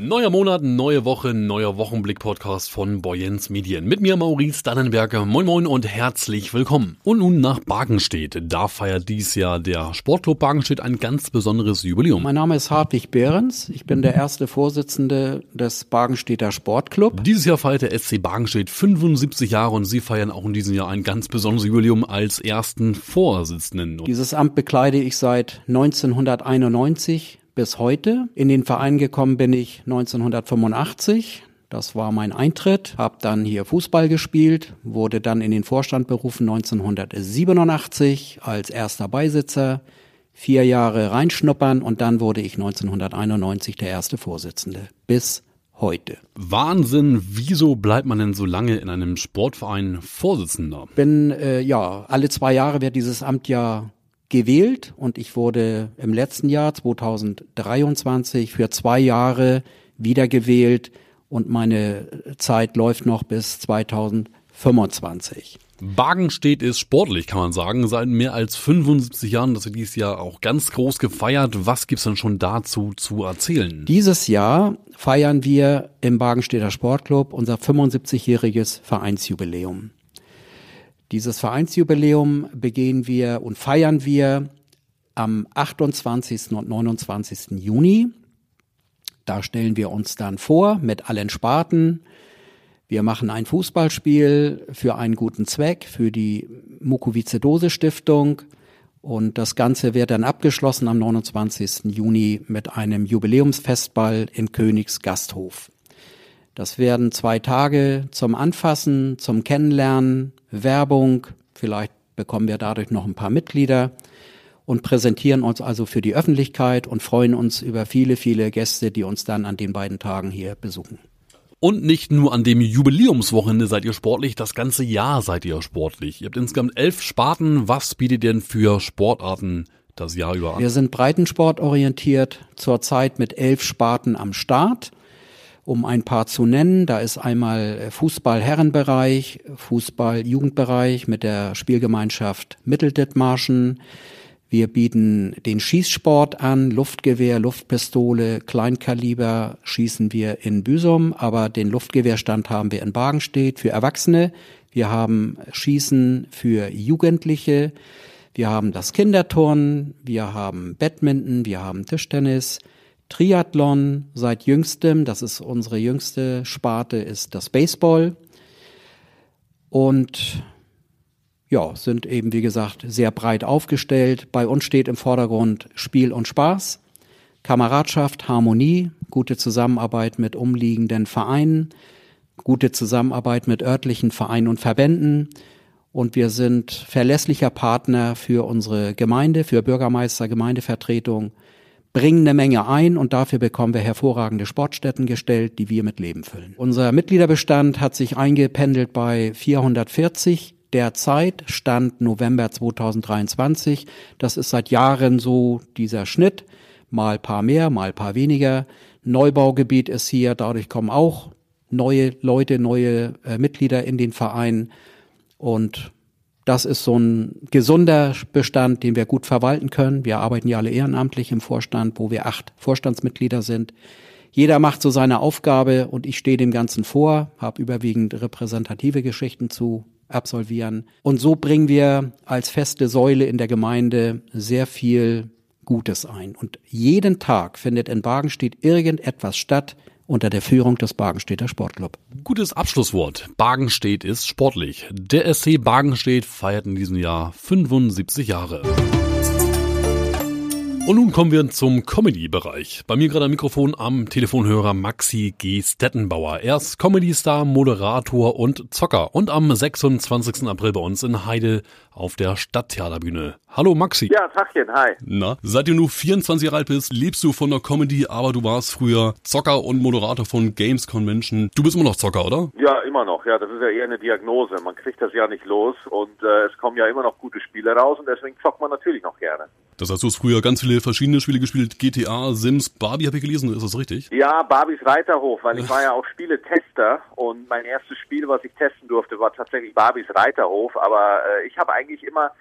Neuer Monat, neue Woche, neuer Wochenblick-Podcast von Boyens Medien. Mit mir Maurice Dannenberger. Moin Moin und herzlich willkommen. Und nun nach Bargenstedt. Da feiert dies Jahr der Sportclub Bargenstedt ein ganz besonderes Jubiläum. Mein Name ist Hartwig Behrens. Ich bin der erste Vorsitzende des Bargenstädter Sportclub. Dieses Jahr feiert der SC Bargenstedt 75 Jahre und Sie feiern auch in diesem Jahr ein ganz besonderes Jubiläum als ersten Vorsitzenden. Dieses Amt bekleide ich seit 1991 bis heute. In den Verein gekommen bin ich 1985. Das war mein Eintritt, habe dann hier Fußball gespielt, wurde dann in den Vorstand berufen 1987 als erster Beisitzer, vier Jahre reinschnuppern und dann wurde ich 1991 der erste Vorsitzende bis heute. Wahnsinn, wieso bleibt man denn so lange in einem Sportverein Vorsitzender? Bin äh, ja alle zwei Jahre wird dieses Amt ja gewählt und ich wurde im letzten Jahr 2023 für zwei Jahre wiedergewählt und meine Zeit läuft noch bis 2025. Bargenstedt ist sportlich, kann man sagen, seit mehr als 75 Jahren, das wird dieses Jahr auch ganz groß gefeiert. Was gibt's denn schon dazu zu erzählen? Dieses Jahr feiern wir im Bargenstädter Sportclub unser 75-jähriges Vereinsjubiläum. Dieses Vereinsjubiläum begehen wir und feiern wir am 28. und 29. Juni. Da stellen wir uns dann vor mit allen Sparten. Wir machen ein Fußballspiel für einen guten Zweck, für die Mukoviszidose Stiftung. Und das Ganze wird dann abgeschlossen am 29. Juni mit einem Jubiläumsfestball im Königs Gasthof. Das werden zwei Tage zum Anfassen, zum Kennenlernen, Werbung, vielleicht bekommen wir dadurch noch ein paar Mitglieder und präsentieren uns also für die Öffentlichkeit und freuen uns über viele, viele Gäste, die uns dann an den beiden Tagen hier besuchen. Und nicht nur an dem Jubiläumswochenende seid ihr sportlich, das ganze Jahr seid ihr sportlich. Ihr habt insgesamt elf Sparten. Was bietet ihr denn für Sportarten das Jahr über an? Wir sind breitensportorientiert, zurzeit mit elf Sparten am Start um ein paar zu nennen. Da ist einmal Fußball-Herrenbereich, Fußball-Jugendbereich mit der Spielgemeinschaft Mitteldithmarschen. Wir bieten den Schießsport an, Luftgewehr, Luftpistole, Kleinkaliber schießen wir in Büsum, aber den Luftgewehrstand haben wir in Bargenstedt für Erwachsene. Wir haben Schießen für Jugendliche. Wir haben das Kinderturnen, wir haben Badminton, wir haben Tischtennis, Triathlon seit jüngstem, das ist unsere jüngste Sparte, ist das Baseball. Und ja, sind eben, wie gesagt, sehr breit aufgestellt. Bei uns steht im Vordergrund Spiel und Spaß, Kameradschaft, Harmonie, gute Zusammenarbeit mit umliegenden Vereinen, gute Zusammenarbeit mit örtlichen Vereinen und Verbänden. Und wir sind verlässlicher Partner für unsere Gemeinde, für Bürgermeister, Gemeindevertretung, bringen eine Menge ein und dafür bekommen wir hervorragende Sportstätten gestellt, die wir mit Leben füllen. Unser Mitgliederbestand hat sich eingependelt bei 440 derzeit, Stand November 2023. Das ist seit Jahren so dieser Schnitt, mal paar mehr, mal paar weniger. Neubaugebiet ist hier, dadurch kommen auch neue Leute, neue äh, Mitglieder in den Verein und das ist so ein gesunder Bestand, den wir gut verwalten können. Wir arbeiten ja alle ehrenamtlich im Vorstand, wo wir acht Vorstandsmitglieder sind. Jeder macht so seine Aufgabe und ich stehe dem Ganzen vor, habe überwiegend repräsentative Geschichten zu absolvieren. Und so bringen wir als feste Säule in der Gemeinde sehr viel Gutes ein. Und jeden Tag findet in Bargenstedt irgendetwas statt, unter der Führung des Bargenstädter Sportclub. Gutes Abschlusswort. Bargenstedt ist sportlich. Der SC Bargenstedt feiert in diesem Jahr 75 Jahre. Und nun kommen wir zum Comedy-Bereich. Bei mir gerade am Mikrofon am Telefonhörer Maxi G. Stettenbauer. Er ist Comedy-Star, Moderator und Zocker. Und am 26. April bei uns in Heide auf der Stadttheaterbühne. Hallo Maxi. Ja, Tachchen, hi. Na, seitdem du 24 Jahre alt bist, lebst du von der Comedy, aber du warst früher Zocker und Moderator von Games Convention. Du bist immer noch Zocker, oder? Ja, immer noch. Ja, das ist ja eher eine Diagnose. Man kriegt das ja nicht los und äh, es kommen ja immer noch gute Spiele raus und deswegen zockt man natürlich noch gerne. Das heißt, du hast früher ganz viele verschiedene Spiele gespielt. GTA, Sims, Barbie habe ich gelesen. Ist das richtig? Ja, Barbies Reiterhof, weil ich war ja auch Spieletester und mein erstes Spiel, was ich testen durfte, war tatsächlich Barbies Reiterhof. Aber äh, ich habe eigentlich immer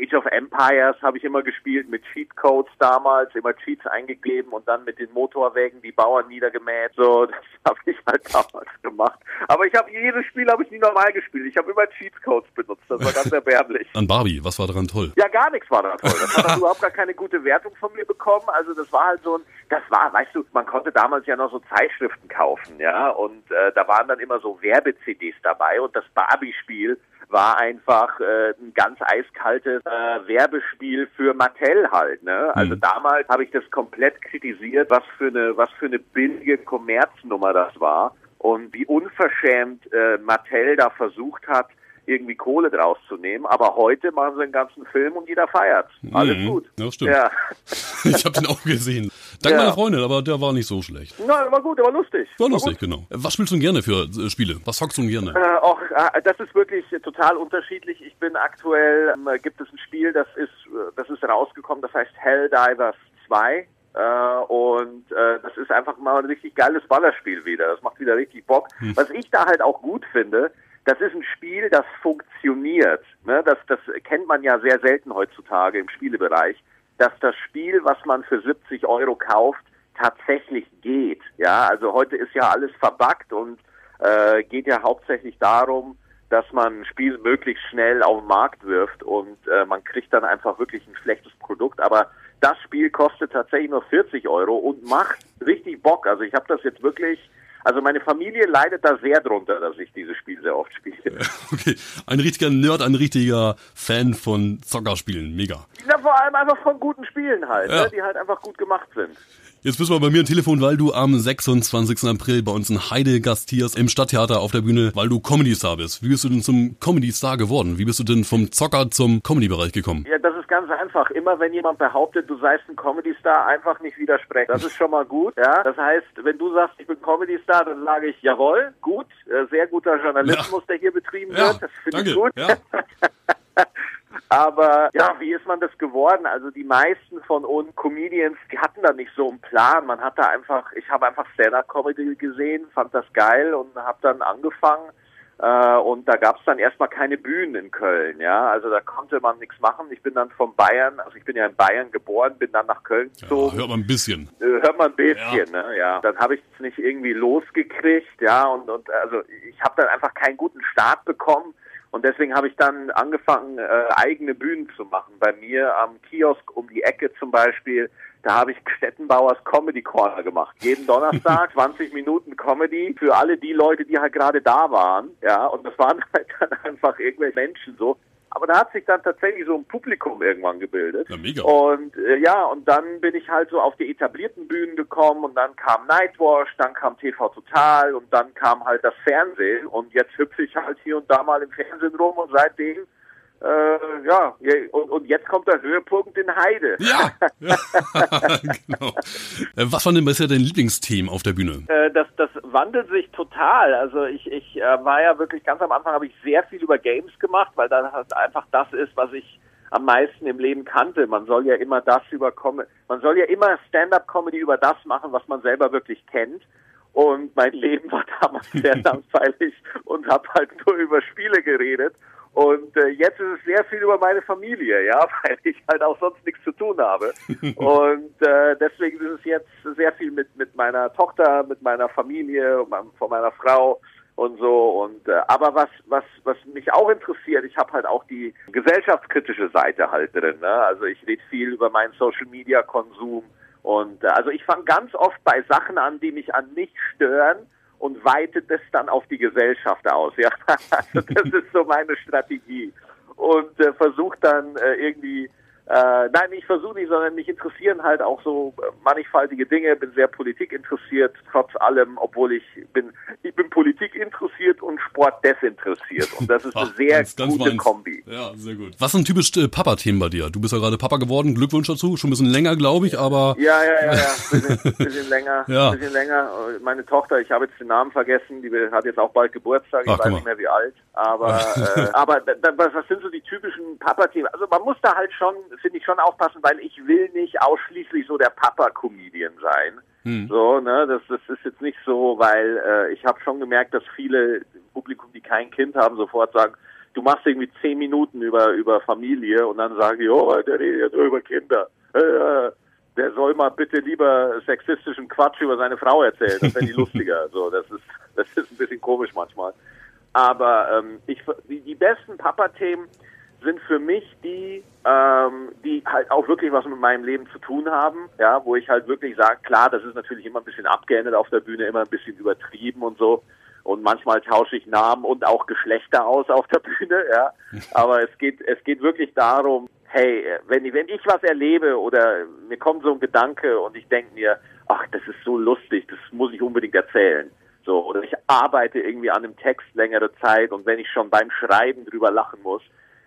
Age of Empires habe ich immer gespielt mit Cheatcodes damals, immer Cheats eingegeben und dann mit den Motorwägen die Bauern niedergemäht. So, das habe ich halt damals gemacht. Aber ich habe jedes Spiel habe ich nie normal gespielt. Ich habe immer Cheatcodes benutzt. Das war ganz erbärmlich. An Barbie, was war daran toll? Ja, gar nichts war daran toll. Das hat überhaupt gar keine gute Wertung von mir bekommen. Also das war halt so ein, das war, weißt du, man konnte damals ja noch so Zeitschriften kaufen, ja, und äh, da waren dann immer so Werbe-CDs dabei und das Barbie-Spiel war einfach äh, ein ganz eiskaltes äh, Werbespiel für Mattel halt. Ne? Also mhm. damals habe ich das komplett kritisiert, was für eine was für eine billige Kommerznummer das war und wie unverschämt äh, Mattel da versucht hat, irgendwie Kohle draus zu nehmen. Aber heute machen sie einen ganzen Film und jeder feiert. Alles mhm. gut. Ja, stimmt. Ja. ich habe den auch gesehen. Dank ja. meiner Freundin, aber der war nicht so schlecht. Nein, war gut, der war lustig. War, war lustig, gut. genau. Was spielst du denn gerne für äh, Spiele? Was zockst du denn gerne? Äh, auch, äh, das ist wirklich total unterschiedlich. Ich bin aktuell, ähm, gibt es ein Spiel, das ist, äh, das ist rausgekommen, das heißt Helldivers 2. Uh, und uh, das ist einfach mal ein richtig geiles Ballerspiel wieder. Das macht wieder richtig Bock. Hm. Was ich da halt auch gut finde, das ist ein Spiel, das funktioniert. Ne? Das, das kennt man ja sehr selten heutzutage im Spielebereich, dass das Spiel, was man für 70 Euro kauft, tatsächlich geht. Ja, also heute ist ja alles verbuggt und äh, geht ja hauptsächlich darum, dass man ein Spiel möglichst schnell auf den Markt wirft und äh, man kriegt dann einfach wirklich ein schlechtes Produkt. Aber das Spiel kostet tatsächlich nur 40 Euro und macht richtig Bock. Also ich habe das jetzt wirklich also meine Familie leidet da sehr drunter, dass ich dieses Spiel sehr oft spiele. Okay, ein richtiger Nerd, ein richtiger Fan von Zockerspielen, mega. Ja, vor allem einfach von guten Spielen halt, ja. ne, die halt einfach gut gemacht sind. Jetzt bist du bei mir am Telefon, weil du am 26. April bei uns in Heide gastierst im Stadttheater auf der Bühne, weil du Comedy-Star bist. Wie bist du denn zum Comedy-Star geworden? Wie bist du denn vom Zocker zum Comedy-Bereich gekommen? Ja, das ist ganz einfach. Immer wenn jemand behauptet, du seist ein Comedy-Star, einfach nicht widersprechen. Das ist schon mal gut. Ja, das heißt, wenn du sagst, ich bin Comedy-Star, dann sage ich, jawohl, gut, äh, sehr guter Journalismus, ja. der hier betrieben ja, wird. Das finde ich gut. Ja. Aber ja, wie ist man das geworden? Also die meisten von uns Comedians, die hatten da nicht so einen Plan. Man hat da einfach, ich habe einfach Stand-up-Comedy gesehen, fand das geil und habe dann angefangen. Äh, und da gab es dann erstmal keine Bühnen in Köln, ja. Also da konnte man nichts machen. Ich bin dann von Bayern, also ich bin ja in Bayern geboren, bin dann nach Köln gezogen. Ja, hört man ein bisschen. Äh, hört man ein bisschen, ja. ne? Ja. Dann habe ich es nicht irgendwie losgekriegt, ja. Und, und also ich habe dann einfach keinen guten Start bekommen und deswegen habe ich dann angefangen, äh, eigene Bühnen zu machen. Bei mir am Kiosk um die Ecke zum Beispiel, da habe ich Stettenbauers Comedy Corner gemacht. Jeden Donnerstag 20 Minuten Comedy für alle die Leute, die halt gerade da waren. Ja, und das waren halt dann einfach irgendwelche Menschen so. Aber da hat sich dann tatsächlich so ein Publikum irgendwann gebildet. Ja, mega. Und äh, ja, und dann bin ich halt so auf die etablierten Bühnen gekommen und dann kam Nightwash, dann kam TV Total und dann kam halt das Fernsehen und jetzt hüpfe ich halt hier und da mal im Fernsehen rum und seitdem äh, ja, und, und jetzt kommt der Höhepunkt in Heide. Ja, genau. Äh, was war denn bisher dein Lieblingsthema auf der Bühne? Äh, das, das wandelt sich total. Also ich, ich äh, war ja wirklich ganz am Anfang habe ich sehr viel über Games gemacht, weil das halt einfach das ist, was ich am meisten im Leben kannte. Man soll ja immer das über man soll ja immer Stand-up-Comedy über das machen, was man selber wirklich kennt. Und mein Leben war damals sehr langweilig und habe halt nur über Spiele geredet. Und äh, jetzt ist es sehr viel über meine Familie, ja, weil ich halt auch sonst nichts zu tun habe. und äh, deswegen ist es jetzt sehr viel mit mit meiner Tochter, mit meiner Familie, von meiner Frau und so. Und äh, aber was was was mich auch interessiert, ich habe halt auch die gesellschaftskritische Seite halt drin. Ne? Also ich rede viel über meinen Social Media Konsum und äh, also ich fange ganz oft bei Sachen an, die mich an mich stören und weitet es dann auf die Gesellschaft aus. Ja, also das ist so meine Strategie und äh, versucht dann äh, irgendwie Äh, nein, ich versuche nicht, sondern mich interessieren halt auch so äh, mannigfaltige Dinge, bin sehr Politik interessiert, trotz allem, obwohl ich bin, ich bin Politik interessiert und Sport desinteressiert. Und das ist eine Ach, sehr ganz, ganz gute meins. Kombi. Ja, sehr gut. Was sind typisch äh, Papa-Themen bei dir? Du bist ja gerade Papa geworden, Glückwunsch dazu. Schon ein bisschen länger, glaube ich, aber Ja, ja, ja, ja. Bisschen, bisschen länger, Ja. bisschen länger. Meine Tochter, ich habe jetzt den Namen vergessen, die hat jetzt auch bald Geburtstag, ich Ach, weiß nicht mehr wie alt. Aber, äh, aber da, was was sind so die typischen Papa-Themen? Also man muss da halt schon, finde ich, schon aufpassen, weil ich will nicht ausschließlich so der Papa-Comedian sein. Hm. So, ne, das, das ist jetzt nicht so, weil äh, ich habe schon gemerkt, dass viele im Publikum, die kein Kind haben, sofort sagen, du machst irgendwie zehn Minuten über über Familie und dann sagen die, oh, der redet über Kinder. Äh, der soll mal bitte lieber sexistischen Quatsch über seine Frau erzählen, das wäre die lustiger. So, das ist das ist ein bisschen komisch manchmal. Aber ähm, ich die, die besten Papa-Themen sind für mich die, ähm, die halt auch wirklich was mit meinem Leben zu tun haben, ja, wo ich halt wirklich sage, klar, das ist natürlich immer ein bisschen abgeändert auf der Bühne, immer ein bisschen übertrieben und so. Und manchmal tausche ich Namen und auch Geschlechter aus auf der Bühne, ja. Aber es geht, es geht wirklich darum, hey, wenn, ich- wenn ich was erlebe oder mir kommt so ein Gedanke und ich denke mir, ach, das ist so lustig, das muss ich unbedingt erzählen. So, oder ich arbeite irgendwie an einem Text längere Zeit und wenn ich schon beim Schreiben drüber lachen muss,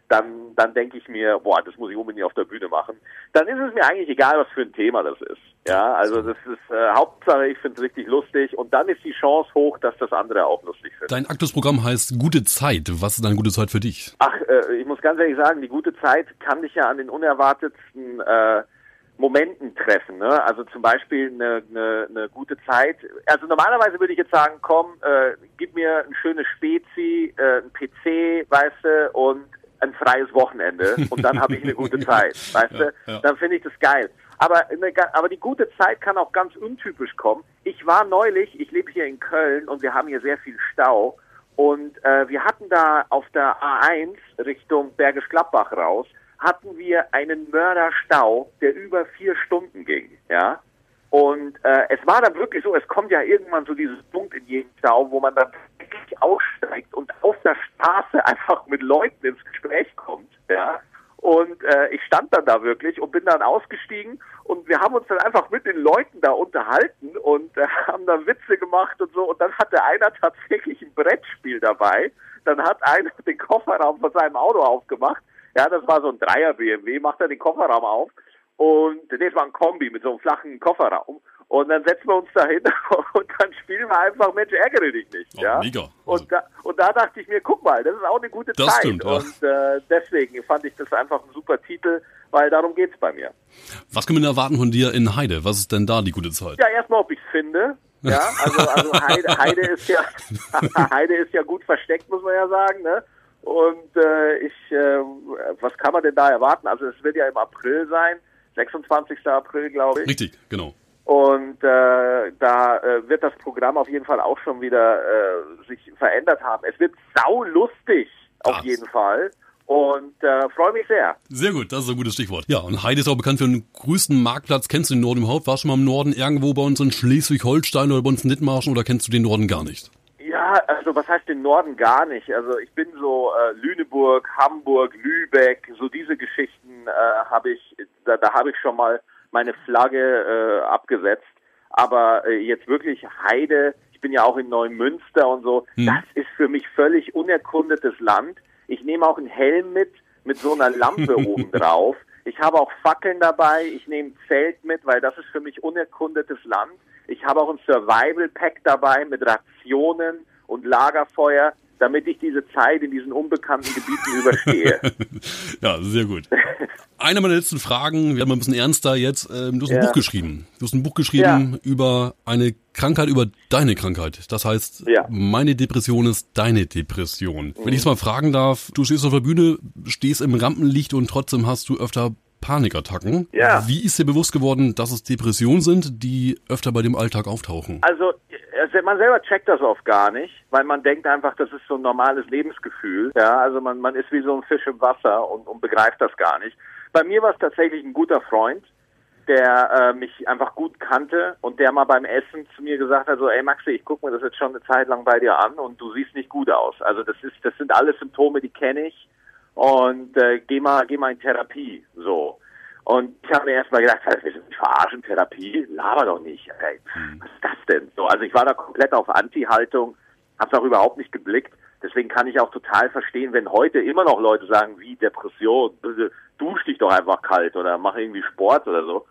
dann, dann denke ich mir, boah, das muss ich unbedingt auf der Bühne machen. Dann ist es mir eigentlich egal, was für ein Thema das ist. Ja, also das ist äh, Hauptsache, ich finde es richtig lustig und dann ist die Chance hoch, dass das andere auch lustig finden. dein aktuelles Programm heißt Gute Zeit. Was ist eine gute Zeit für dich? Ach, äh, ich muss ganz ehrlich sagen, die gute Zeit kann dich ja an den unerwartetsten äh, Momenten treffen. Ne? Also zum Beispiel eine, eine, eine gute Zeit. Also normalerweise würde ich jetzt sagen, komm, äh, gib mir ein schönes Spezi, äh, ein PC, weißt du, und ein freies Wochenende und dann habe ich eine gute Zeit, weißt du? ja. Dann finde ich das geil. Aber, eine, aber die gute Zeit kann auch ganz untypisch kommen. Ich war neulich, ich lebe hier in Köln und wir haben hier sehr viel Stau und äh, wir hatten da auf der A1 Richtung Bergisch Gladbach raus, hatten wir einen Mörderstau, der über vier Stunden ging, ja. Und äh, es war dann wirklich so, es kommt ja irgendwann so dieses Punkt in jedem Stau, wo man dann wirklich aussteigt und auf der Straße einfach mit Leuten ins Gespräch kommt, ja. Und äh, ich stand dann da wirklich und bin dann ausgestiegen und wir haben uns dann einfach mit den Leuten da unterhalten und äh, haben dann Witze gemacht und so. Und dann hatte einer tatsächlich ein Brettspiel dabei. Dann hat einer den Kofferraum von seinem Auto aufgemacht. Ja, das war so ein Dreier BMW, macht er den Kofferraum auf und das war ein Kombi mit so einem flachen Kofferraum. Und dann setzen wir uns da hin und dann spielen wir einfach Mensch, ärgere dich nicht. Oh, ja? mega. Also- Und, da, und da dachte ich mir, guck mal, das ist auch eine gute Das Zeit. stimmt. Und äh, deswegen fand ich das einfach ein super Titel, weil darum geht's bei mir. Was können wir denn erwarten von dir in Heide? Was ist denn da die gute Zeit? Ja, erstmal, ob ich's finde. Ja, also, also Heide, Heide ist ja Heide ist ja gut versteckt, muss man ja sagen, ne? Und äh, ich, äh, was kann man denn da erwarten? Also es wird ja im April sein, 26. April, glaube ich. Richtig, genau. Und äh, da äh, wird das Programm auf jeden Fall auch schon wieder äh, sich verändert haben. Es wird saulustig, auf Das. jeden Fall. Und äh, freue mich sehr. Sehr gut, das ist ein gutes Stichwort. Ja, und Heide ist auch bekannt für den größten Marktplatz. Kennst du den Norden überhaupt? Warst du mal im Norden irgendwo bei uns in Schleswig-Holstein oder bei uns in Dithmarschen oder kennst du den Norden gar nicht? Ja, also was heißt den Norden gar nicht? Also ich bin so äh, Lüneburg, Hamburg, Lübeck, so diese Geschichten äh, habe ich, da, da habe ich schon mal meine Flagge äh, abgesetzt. Aber äh, jetzt wirklich Heide, ich bin ja auch in Neumünster und so, das ist für mich völlig unerkundetes Land. Ich nehme auch einen Helm mit, mit so einer Lampe oben drauf. Ich habe auch Fackeln dabei, ich nehme ein Zelt mit, weil das ist für mich unerkundetes Land. Ich habe auch ein Survival Pack dabei mit Rationen und Lagerfeuer, damit ich diese Zeit in diesen unbekannten Gebieten überstehe. ja, sehr gut. Eine meiner letzten Fragen, wir mal ein bisschen ernster jetzt. Ähm, du hast ein Ja. Buch geschrieben. Du hast ein Buch geschrieben über eine Krankheit, über deine Krankheit. Das heißt, Ja. meine Depression ist deine Depression. Wenn ich es mal fragen darf, du stehst auf der Bühne, stehst im Rampenlicht und trotzdem hast du öfter Panikattacken. Ja. Wie ist dir bewusst geworden, dass es Depressionen sind, die öfter bei dem Alltag auftauchen? Also also man selber checkt das oft gar nicht, weil man denkt einfach, das ist so ein normales Lebensgefühl. Ja, also man, man ist wie so ein Fisch im Wasser und, und begreift das gar nicht. Bei mir war es tatsächlich ein guter Freund, der äh, mich einfach gut kannte und der mal beim Essen zu mir gesagt hat, so, ey Maxi, ich gucke mir das jetzt schon eine Zeit lang bei dir an und du siehst nicht gut aus. Also das ist, das sind alles Symptome, die kenne ich und äh, geh mal, geh mal in Therapie. So. Und ich habe mir erstmal gedacht, wir sind verarschen, Therapie, laber doch nicht. Ey, Mhm. was ist das denn? So, also ich war da komplett auf Anti-Haltung, habe es auch überhaupt nicht geblickt. Deswegen kann ich auch total verstehen, wenn heute immer noch Leute sagen, wie Depression, dusch dich doch einfach kalt oder mach irgendwie Sport oder so.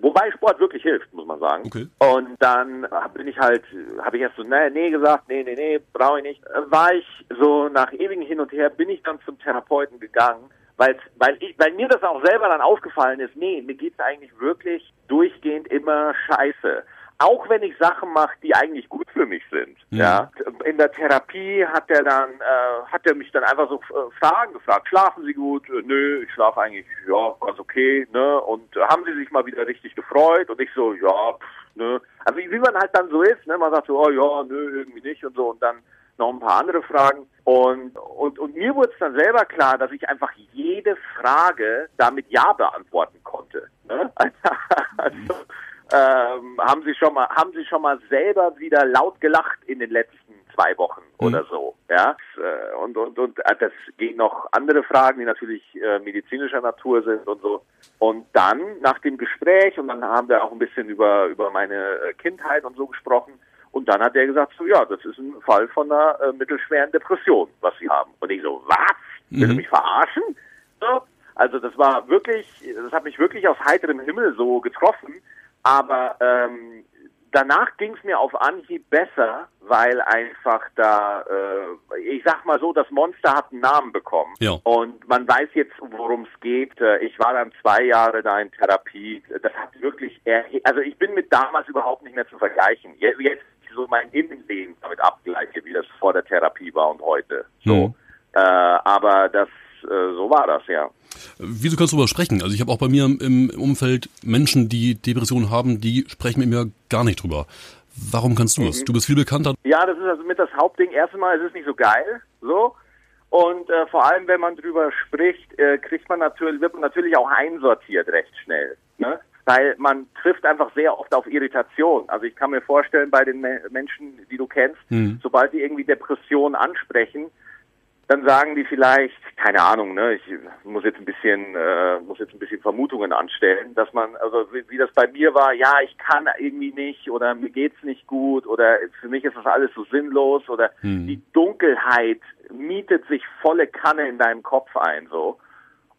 Wobei Sport wirklich hilft, muss man sagen. Okay. Und dann bin ich halt, habe ich erst so, nee, nee gesagt, nee, nee, nee, brauche ich nicht. War ich so nach ewigen Hin und Her, bin ich dann zum Therapeuten gegangen, weil's, weil, ich, weil mir das auch selber dann aufgefallen ist, nee, mir geht's eigentlich wirklich durchgehend immer scheiße. Auch wenn ich Sachen mache, die eigentlich gut für mich sind. Ja. In der Therapie hat er dann, äh, hat er mich dann einfach so äh, Fragen gefragt. Schlafen Sie gut? Äh, nö, ich schlafe eigentlich, ja, ganz okay, ne? Und haben Sie sich mal wieder richtig gefreut? Und ich so, ja, pff, ne? Also wie wie man halt dann so ist, ne? Man sagt so, oh ja, nö, irgendwie nicht und so. Und dann noch ein paar andere Fragen. Und, und, und mir wurde es dann selber klar, dass ich einfach jede Frage damit Ja beantworten konnte. Ne? Also, ähm, haben Sie schon mal, haben Sie schon mal selber wieder laut gelacht in den letzten zwei Wochen oder so, ja? Äh, Und, und, und äh, das gehen noch andere Fragen, die natürlich äh, medizinischer Natur sind und so. Und dann nach dem Gespräch und dann haben wir auch ein bisschen über über meine äh, Kindheit und so gesprochen. Und dann hat er gesagt, so ja, das ist ein Fall von einer äh, mittelschweren Depression, was Sie haben. Und ich so, was? Will du mich verarschen? So. Also das war wirklich, das hat mich wirklich aus heiterem Himmel so getroffen. Aber ähm, danach ging es mir auf Anhieb besser, weil einfach da, äh, ich sag mal so, das Monster hat einen Namen bekommen. Ja. Und man weiß jetzt, worum es geht. Äh, Ich war dann zwei Jahre da in Therapie. Das hat wirklich, also ich bin mit damals überhaupt nicht mehr zu vergleichen. Je- Jetzt so mein Innenleben damit abgleiche, wie das vor der Therapie war und heute. So. Mhm. Äh, aber das, äh, so war das, ja. Wieso kannst du darüber sprechen? Also ich habe auch bei mir im Umfeld Menschen, die Depressionen haben, die sprechen mit mir gar nicht drüber. Warum kannst du Mhm. es? Du bist viel bekannter. Ja, das ist also mit das Hauptding. Erstmal ist es nicht so geil, so. Und äh, vor allem, wenn man drüber spricht, äh, kriegt man natürlich, wird man natürlich auch einsortiert recht schnell. Ne? Weil man trifft einfach sehr oft auf Irritation. Also ich kann mir vorstellen, bei den Me Menschen, die du kennst, sobald die irgendwie Depressionen ansprechen, dann sagen die vielleicht, keine Ahnung, ne, ich muss jetzt ein bisschen, äh, muss jetzt ein bisschen Vermutungen anstellen, dass man, also wie, wie das bei mir war, ja, ich kann irgendwie nicht oder mir geht's nicht gut oder für mich ist das alles so sinnlos oder die Dunkelheit mietet sich volle Kanne in deinem Kopf ein, so.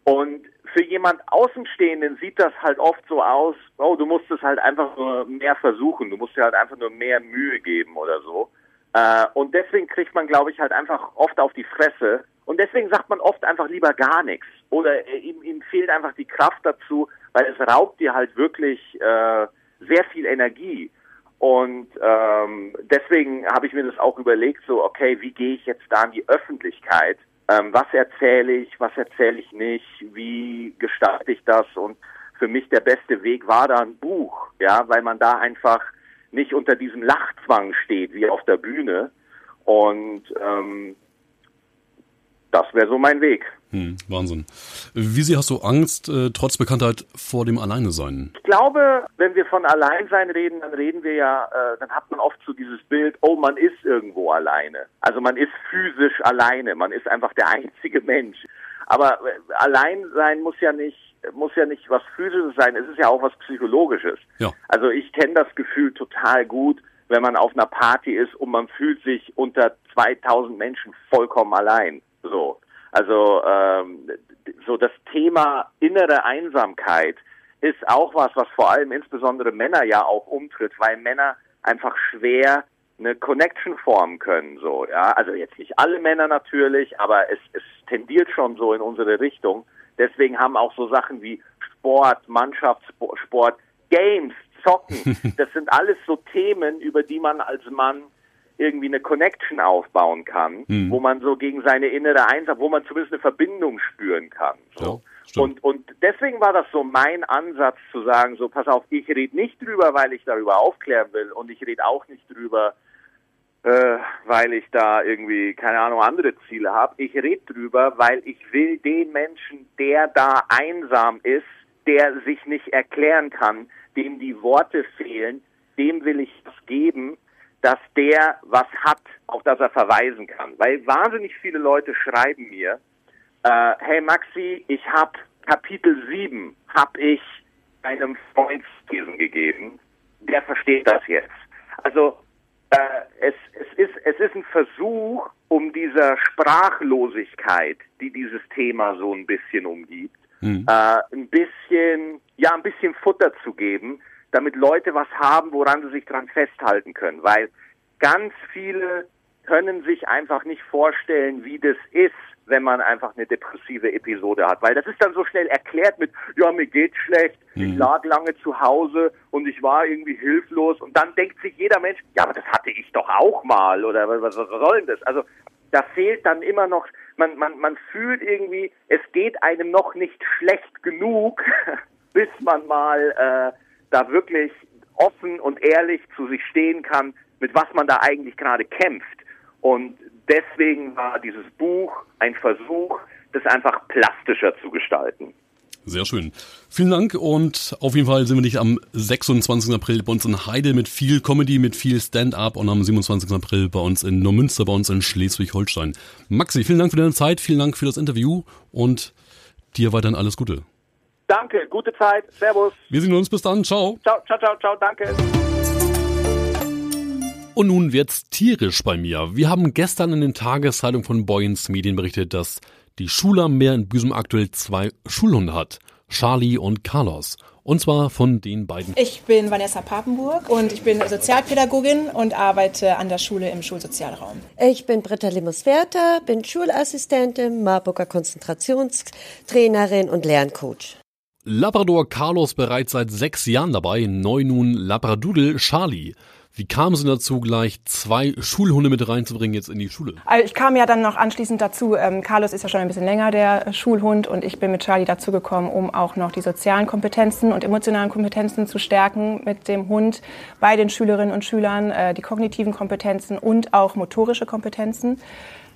Und für jemand Außenstehenden sieht das halt oft so aus, oh, du musst es halt einfach nur mehr versuchen, du musst dir halt einfach nur mehr Mühe geben oder so. Äh, und deswegen kriegt man, glaube ich, halt einfach oft auf die Fresse. Und deswegen sagt man oft einfach lieber gar nichts. Oder äh, ihm, ihm fehlt einfach die Kraft dazu, weil es raubt dir halt wirklich äh, sehr viel Energie. Und ähm, deswegen habe ich mir das auch überlegt, so, okay, wie gehe ich jetzt da in die Öffentlichkeit? Ähm, was erzähle ich, was erzähle ich nicht, wie gestalte ich das? Und für mich der beste Weg war da ein Buch, ja, weil man da einfach nicht unter diesem Lachzwang steht wie auf der Bühne. Und ähm, das wäre so mein Weg. Hm, Wahnsinn. Wie sehr hast du Angst, äh, trotz Bekanntheit, vor dem Alleine sein? Ich glaube, wenn wir von Alleinsein reden, dann reden wir ja, äh, dann hat man oft so dieses Bild, oh, man ist irgendwo alleine. Also man ist physisch alleine, man ist einfach der einzige Mensch. Aber äh, allein sein muss ja nicht muss ja nicht was physisches sein, es ist ja auch was psychologisches. Ja. Also ich kenne das Gefühl total gut, wenn man auf einer Party ist und man fühlt sich unter 2000 Menschen vollkommen allein. So. Also ähm, so das Thema innere Einsamkeit ist auch was, was vor allem insbesondere Männer ja auch umtritt, weil Männer einfach schwer eine Connection formen können, so, ja. Also jetzt nicht alle Männer natürlich, aber es, es tendiert schon so in unsere Richtung. Deswegen haben auch so Sachen wie Sport, Mannschaftssport, Games, Zocken, das sind alles so Themen, über die man als Mann irgendwie eine Connection aufbauen kann, Hm. wo man so gegen seine innere Einsamkeit, wo man zumindest eine Verbindung spüren kann. So. Ja, und, und deswegen war das so mein Ansatz zu sagen, so pass auf, ich rede nicht drüber, weil ich darüber aufklären will und ich rede auch nicht drüber, äh, weil ich da irgendwie, keine Ahnung, andere Ziele habe. Ich rede drüber, weil ich will den Menschen, der da einsam ist, der sich nicht erklären kann, dem die Worte fehlen, dem will ich was geben, dass der was hat, auf das er verweisen kann. Weil wahnsinnig viele Leute schreiben mir, äh, hey Maxi, ich habe Kapitel 7 habe ich einem Freund gegeben. Der versteht das jetzt. Also es, es, ist, es ist ein Versuch, um dieser Sprachlosigkeit, die dieses Thema so ein bisschen umgibt, mhm. äh, ein bisschen, ja, ein bisschen Futter zu geben, damit Leute was haben, woran sie sich dran festhalten können. Weil ganz viele können sich einfach nicht vorstellen, wie das ist, wenn man einfach eine depressive Episode hat. Weil das ist dann so schnell erklärt mit, ja, mir geht's schlecht, mhm. ich lag lange zu Hause und ich war irgendwie hilflos. Und dann denkt sich jeder Mensch, ja, aber das hatte ich doch auch mal oder was, was soll denn das? Also da fehlt dann immer noch, man, man, man fühlt irgendwie, es geht einem noch nicht schlecht genug, bis man mal äh, da wirklich offen und ehrlich zu sich stehen kann, mit was man da eigentlich gerade kämpft. Und deswegen war dieses Buch ein Versuch, das einfach plastischer zu gestalten. Sehr schön. Vielen Dank und auf jeden Fall sind wir nicht am 26. April bei uns in Heide mit viel Comedy, mit viel Stand-up und am 27. April bei uns in Neumünster, bei uns in Schleswig-Holstein. Maxi, vielen Dank für deine Zeit, vielen Dank für das Interview und dir weiterhin alles Gute. Danke, gute Zeit, Servus. Wir sehen uns bis dann, ciao. Ciao, ciao, ciao, ciao, danke. Und nun wird's tierisch bei mir. Wir haben gestern in den Tageszeitungen von Boyens Medien berichtet, dass die Schule am Meer in Büsum aktuell zwei Schulhunde hat. Charlie und Carlos. Und zwar von den beiden. Ich bin Vanessa Papenburg und ich bin Sozialpädagogin und arbeite an der Schule im Schulsozialraum. Ich bin Britta Limus-Werter, bin Schulassistentin, Marburger Konzentrationstrainerin und Lerncoach. Labrador Carlos bereits seit sechs Jahren dabei, neu nun Labradoodle Charlie. Wie kam es dazu, gleich zwei Schulhunde mit reinzubringen jetzt in die Schule? Also ich kam ja dann noch anschließend dazu. Ähm, Carlos ist ja schon ein bisschen länger der Schulhund und ich bin mit Charlie dazugekommen, um auch noch die sozialen Kompetenzen und emotionalen Kompetenzen zu stärken mit dem Hund bei den Schülerinnen und Schülern, äh, die kognitiven Kompetenzen und auch motorische Kompetenzen.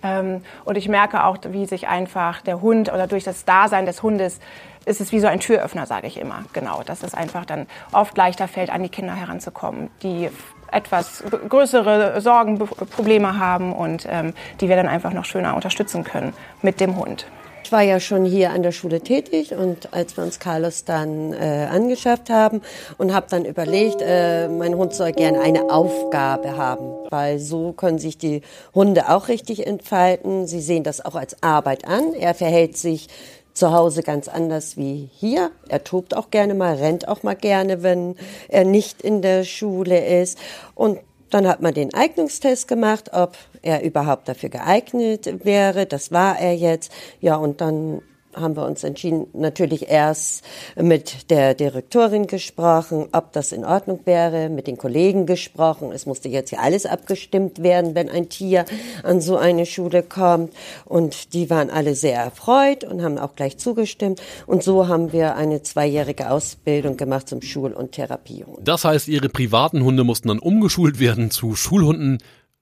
Ähm, und ich merke auch, wie sich einfach der Hund oder durch das Dasein des Hundes ist es wie so ein Türöffner, sage ich immer. Genau, dass es einfach dann oft leichter fällt, an die Kinder heranzukommen, die etwas größere Sorgen, Probleme haben und ähm, die wir dann einfach noch schöner unterstützen können mit dem Hund. Ich war ja schon hier an der Schule tätig und als wir uns Carlos dann äh, angeschafft haben und habe dann überlegt, äh, mein Hund soll gerne eine Aufgabe haben, weil so können sich die Hunde auch richtig entfalten. Sie sehen das auch als Arbeit an. Er verhält sich zu Hause ganz anders wie hier. Er tobt auch gerne mal, rennt auch mal gerne, wenn er nicht in der Schule ist. Und dann hat man den Eignungstest gemacht, ob er überhaupt dafür geeignet wäre. Das war er jetzt. Ja, und dann haben wir uns entschieden, natürlich erst mit der Direktorin gesprochen, ob das in Ordnung wäre, mit den Kollegen gesprochen. Es musste jetzt ja alles abgestimmt werden, wenn ein Tier an so eine Schule kommt. Und die waren alle sehr erfreut und haben auch gleich zugestimmt. Und so haben wir eine zweijährige Ausbildung gemacht zum Schul- und Therapiehund. Das heißt, Ihre privaten Hunde mussten dann umgeschult werden zu Schulhunden.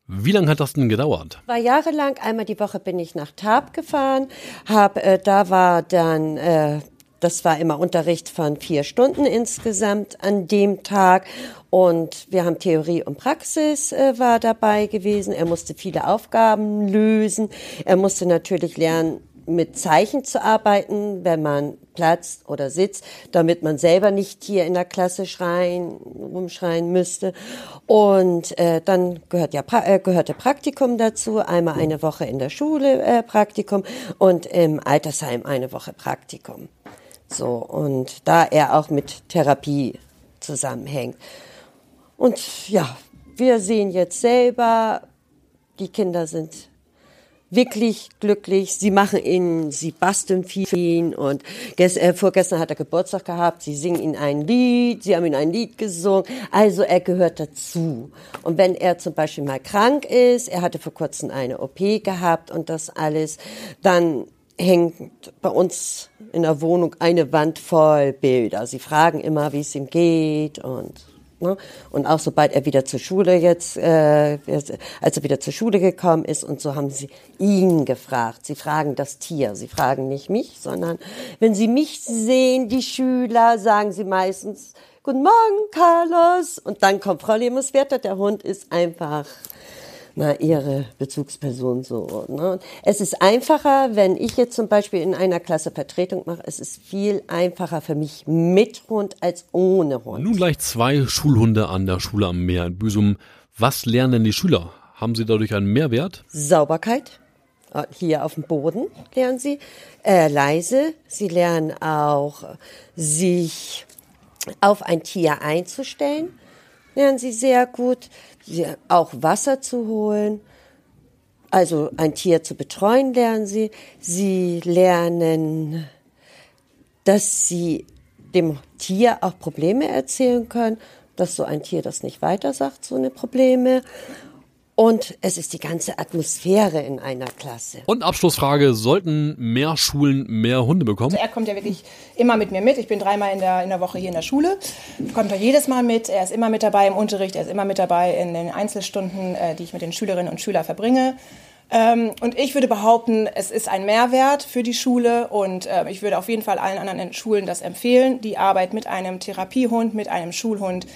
Wie lange hat das denn gedauert? War jahrelang. Einmal die Woche bin ich nach Tab gefahren. Hab, äh, da war dann, äh, das war immer Unterricht von vier Stunden insgesamt an dem Tag. Und wir haben Theorie und Praxis äh, war dabei gewesen. Er musste viele Aufgaben lösen. Er musste natürlich lernen, mit Zeichen zu arbeiten, wenn man platzt oder sitzt, damit man selber nicht hier in der Klasse schreien, rumschreien müsste. Und äh, dann gehört ja äh, gehörte Praktikum dazu, einmal eine Woche in der Schule äh, Praktikum und im Altersheim eine Woche Praktikum. So und da er auch mit Therapie zusammenhängt. Und ja, wir sehen jetzt selber, die Kinder sind wirklich glücklich. Sie machen ihn, sie basteln viel und gest, äh, vorgestern hat er Geburtstag gehabt. Sie singen ihn ein Lied, sie haben ihn ein Lied gesungen. Also er gehört dazu. Und wenn er zum Beispiel mal krank ist, er hatte vor kurzem eine OP gehabt und das alles, dann hängt bei uns in der Wohnung eine Wand voll Bilder. Sie fragen immer, wie es ihm geht und Ne? Und auch sobald er wieder zur Schule jetzt, äh, als er wieder zur Schule gekommen ist und so haben sie ihn gefragt. Sie fragen das Tier, sie fragen nicht mich, sondern wenn sie mich sehen, die Schüler, sagen sie meistens, Guten Morgen, Carlos. Und dann kommt Frau Lemuswerter, der Hund ist einfach na, ihre Bezugsperson so. Ne? Es ist einfacher, wenn ich jetzt zum Beispiel in einer Klasse Vertretung mache, es ist viel einfacher für mich mit Hund als ohne Hund. Nun gleich zwei Schulhunde an der Schule am Meer in Büsum. Was lernen denn die Schüler? Haben sie dadurch einen Mehrwert? Sauberkeit. Äh, hier auf dem Boden lernen sie. Äh, leise. Sie lernen auch, sich auf ein Tier einzustellen. Lernen sie sehr gut auch Wasser zu holen. Also ein Tier zu betreuen lernen sie. Sie lernen, dass sie dem Tier auch Probleme erzählen können, dass so ein Tier das nicht weiter sagt, so eine Probleme. Und es ist die ganze Atmosphäre in einer Klasse. Und Abschlussfrage, sollten mehr Schulen mehr Hunde bekommen? Also er kommt ja wirklich immer mit mir mit. Ich bin dreimal in der, in der Woche hier in der Schule. Kommt er jedes Mal mit. Er ist immer mit dabei im Unterricht. Er ist immer mit dabei in den Einzelstunden, äh, die ich mit den Schülerinnen und Schülern verbringe. Ähm, und ich würde behaupten, es ist ein Mehrwert für die Schule und äh, ich würde auf jeden Fall allen anderen Schulen das empfehlen, die Arbeit mit einem Therapiehund, mit einem Schulhund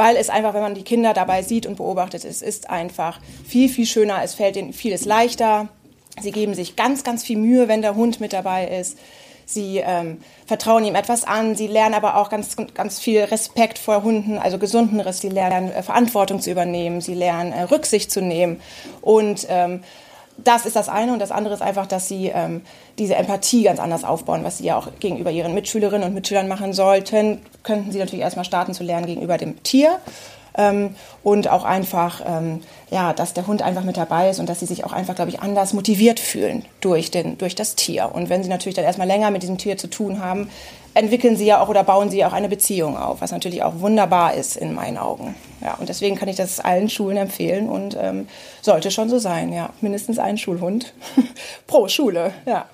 weil es einfach, wenn man die Kinder dabei sieht und beobachtet, es ist einfach viel, viel schöner, es fällt ihnen vieles leichter. Sie geben sich ganz, ganz viel Mühe, wenn der Hund mit dabei ist. Sie ähm, vertrauen ihm etwas an. Sie lernen aber auch ganz, ganz viel Respekt vor Hunden, also gesunden Respekt. Sie lernen äh, Verantwortung zu übernehmen. Sie lernen äh, Rücksicht zu nehmen. Und ähm, das ist das eine und das andere ist einfach, dass sie ähm, diese Empathie ganz anders aufbauen, was sie ja auch gegenüber ihren Mitschülerinnen und Mitschülern machen sollten. Könnten sie natürlich erstmal starten zu lernen gegenüber dem Tier ähm, und auch einfach, ähm, ja, dass der Hund einfach mit dabei ist und dass sie sich auch einfach, glaube ich, anders motiviert fühlen durch, den, durch das Tier. Und wenn sie natürlich dann erstmal länger mit diesem Tier zu tun haben, entwickeln sie ja auch oder bauen sie ja auch eine Beziehung auf, was natürlich auch wunderbar ist in meinen Augen. Ja, und deswegen kann ich das allen Schulen empfehlen und ähm, sollte schon so sein, ja. Mindestens ein Schulhund pro Schule, ja.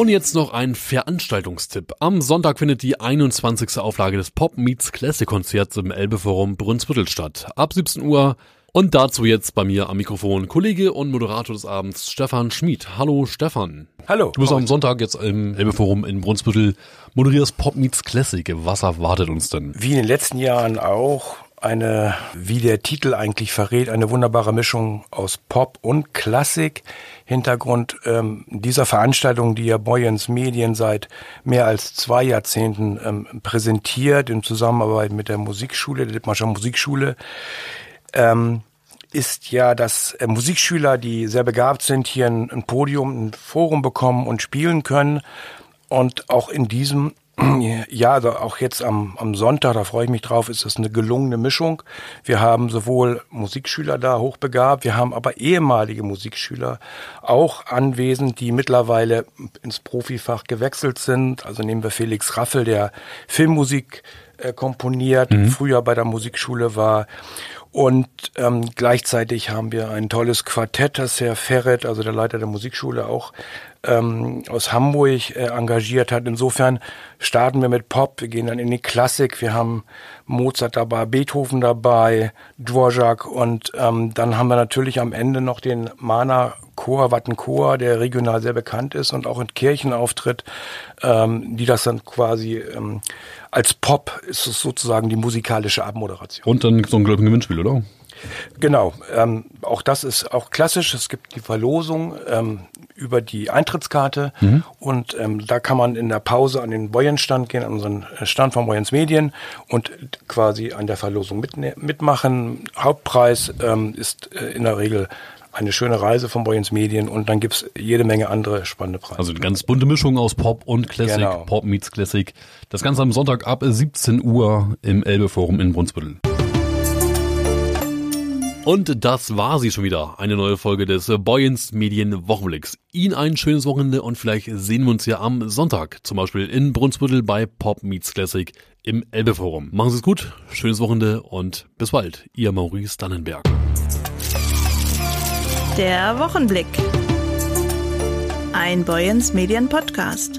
Und jetzt noch ein Veranstaltungstipp. Am Sonntag findet die 21. Auflage des Pop Meets Classic Konzerts im Elbeforum Brunsbüttel statt. Ab 17 Uhr und dazu jetzt bei mir am Mikrofon Kollege und Moderator des Abends Stefan Schmid. Hallo Stefan. Hallo. Du bist am Sonntag jetzt im Elbeforum in Brunsbüttel, moderierst Pop Meets Classic. Was erwartet uns denn? Wie in den letzten Jahren auch eine, wie der Titel eigentlich verrät, eine wunderbare Mischung aus Pop und Klassik. Hintergrund ähm, dieser Veranstaltung, die ja Boyens Medien seit mehr als zwei Jahrzehnten ähm, präsentiert, in Zusammenarbeit mit der Musikschule, der Lippmarscher Musikschule, ähm, ist ja, dass äh, Musikschüler, die sehr begabt sind, hier ein, ein Podium, ein Forum bekommen und spielen können. Und auch in diesem ja, also auch jetzt am, am Sonntag, da freue ich mich drauf, ist das eine gelungene Mischung. Wir haben sowohl Musikschüler da hochbegabt, wir haben aber ehemalige Musikschüler auch anwesend, die mittlerweile ins Profifach gewechselt sind. Also nehmen wir Felix Raffel, der Filmmusik äh, komponiert, mhm. früher bei der Musikschule war. Und ähm, gleichzeitig haben wir ein tolles Quartett, das Herr Ferret, also der Leiter der Musikschule, auch ähm, aus Hamburg äh, engagiert hat. Insofern starten wir mit Pop, wir gehen dann in die Klassik, wir haben Mozart dabei, Beethoven dabei, Dvorak und ähm, dann haben wir natürlich am Ende noch den Mana Chor, Wattenchor, der regional sehr bekannt ist und auch in Kirchen auftritt, ähm, die das dann quasi ähm, als Pop ist es sozusagen die musikalische Abmoderation. Und dann so ein Gewinnspiel, oder? Genau, ähm, auch das ist auch klassisch. Es gibt die Verlosung ähm, über die Eintrittskarte mhm. und ähm, da kann man in der Pause an den Boyenstand gehen, an unseren Stand von Boyens Medien und quasi an der Verlosung mit, mitmachen. Hauptpreis ähm, ist äh, in der Regel eine schöne Reise von Boyens Medien und dann gibt's jede Menge andere spannende Preise. Also eine ganz bunte Mischung aus Pop und Classic, genau. Pop meets Classic. Das Ganze am Sonntag ab 17 Uhr im Elbe Forum in Brunsbüttel. Und das war sie schon wieder. Eine neue Folge des Boyens Medien Wochenblicks. Ihnen ein schönes Wochenende und vielleicht sehen wir uns ja am Sonntag. Zum Beispiel in Brunsbüttel bei Pop Meets Classic im Elbe Forum. Machen Sie es gut, schönes Wochenende und bis bald. Ihr Maurice Dannenberg. Der Wochenblick. Ein Boyens Medien Podcast.